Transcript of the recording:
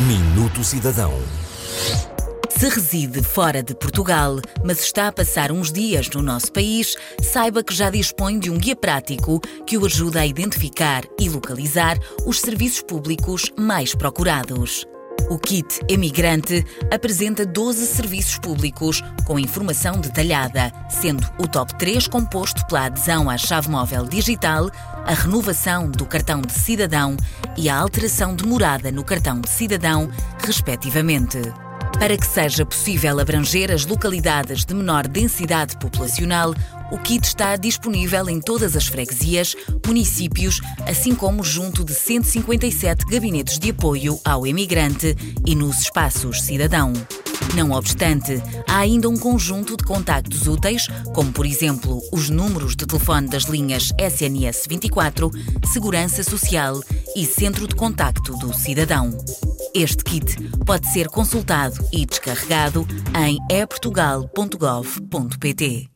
Minuto Cidadão. Se reside fora de Portugal, mas está a passar uns dias no nosso país, saiba que já dispõe de um guia prático que o ajuda a identificar e localizar os serviços públicos mais procurados. O Kit Emigrante apresenta 12 serviços públicos com informação detalhada, sendo o top 3 composto pela adesão à chave móvel digital, a renovação do cartão de cidadão e a alteração de morada no cartão de cidadão, respectivamente. Para que seja possível abranger as localidades de menor densidade populacional, o kit está disponível em todas as freguesias, municípios, assim como junto de 157 gabinetes de apoio ao emigrante e nos espaços cidadão. Não obstante, há ainda um conjunto de contactos úteis, como por exemplo os números de telefone das linhas SNS 24, Segurança Social e Centro de Contacto do Cidadão. Este kit pode ser consultado e descarregado em eportugal.gov.pt.